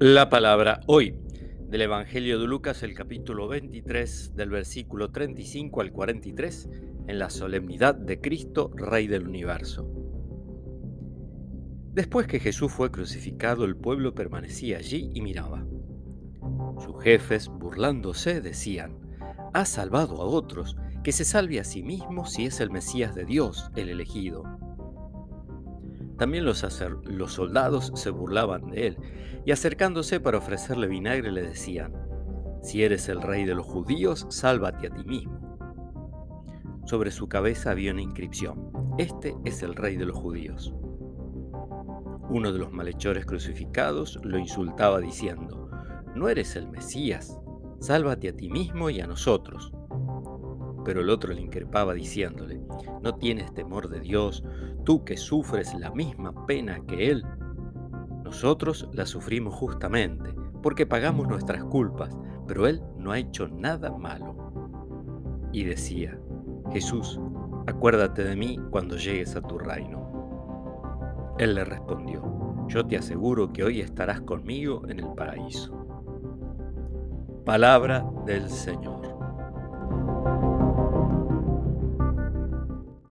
La palabra hoy del Evangelio de Lucas, el capítulo 23, del versículo 35 al 43, en la solemnidad de Cristo, Rey del universo. Después que Jesús fue crucificado, el pueblo permanecía allí y miraba. Sus jefes, burlándose, decían, ha salvado a otros, que se salve a sí mismo si es el Mesías de Dios, el elegido. También los, soldados se burlaban de él y acercándose para ofrecerle vinagre le decían, si eres el rey de los judíos, sálvate a ti mismo. Sobre su cabeza había una inscripción, este es el rey de los judíos. Uno de los malhechores crucificados lo insultaba diciendo, no eres el Mesías, sálvate a ti mismo y a nosotros. Pero el otro le increpaba diciéndole, ¿no tienes temor de Dios, tú que sufres la misma pena que Él? Nosotros la sufrimos justamente, porque pagamos nuestras culpas, pero Él no ha hecho nada malo. Y decía, Jesús, acuérdate de mí cuando llegues a tu reino. Él le respondió, yo te aseguro que hoy estarás conmigo en el paraíso. Palabra del Señor.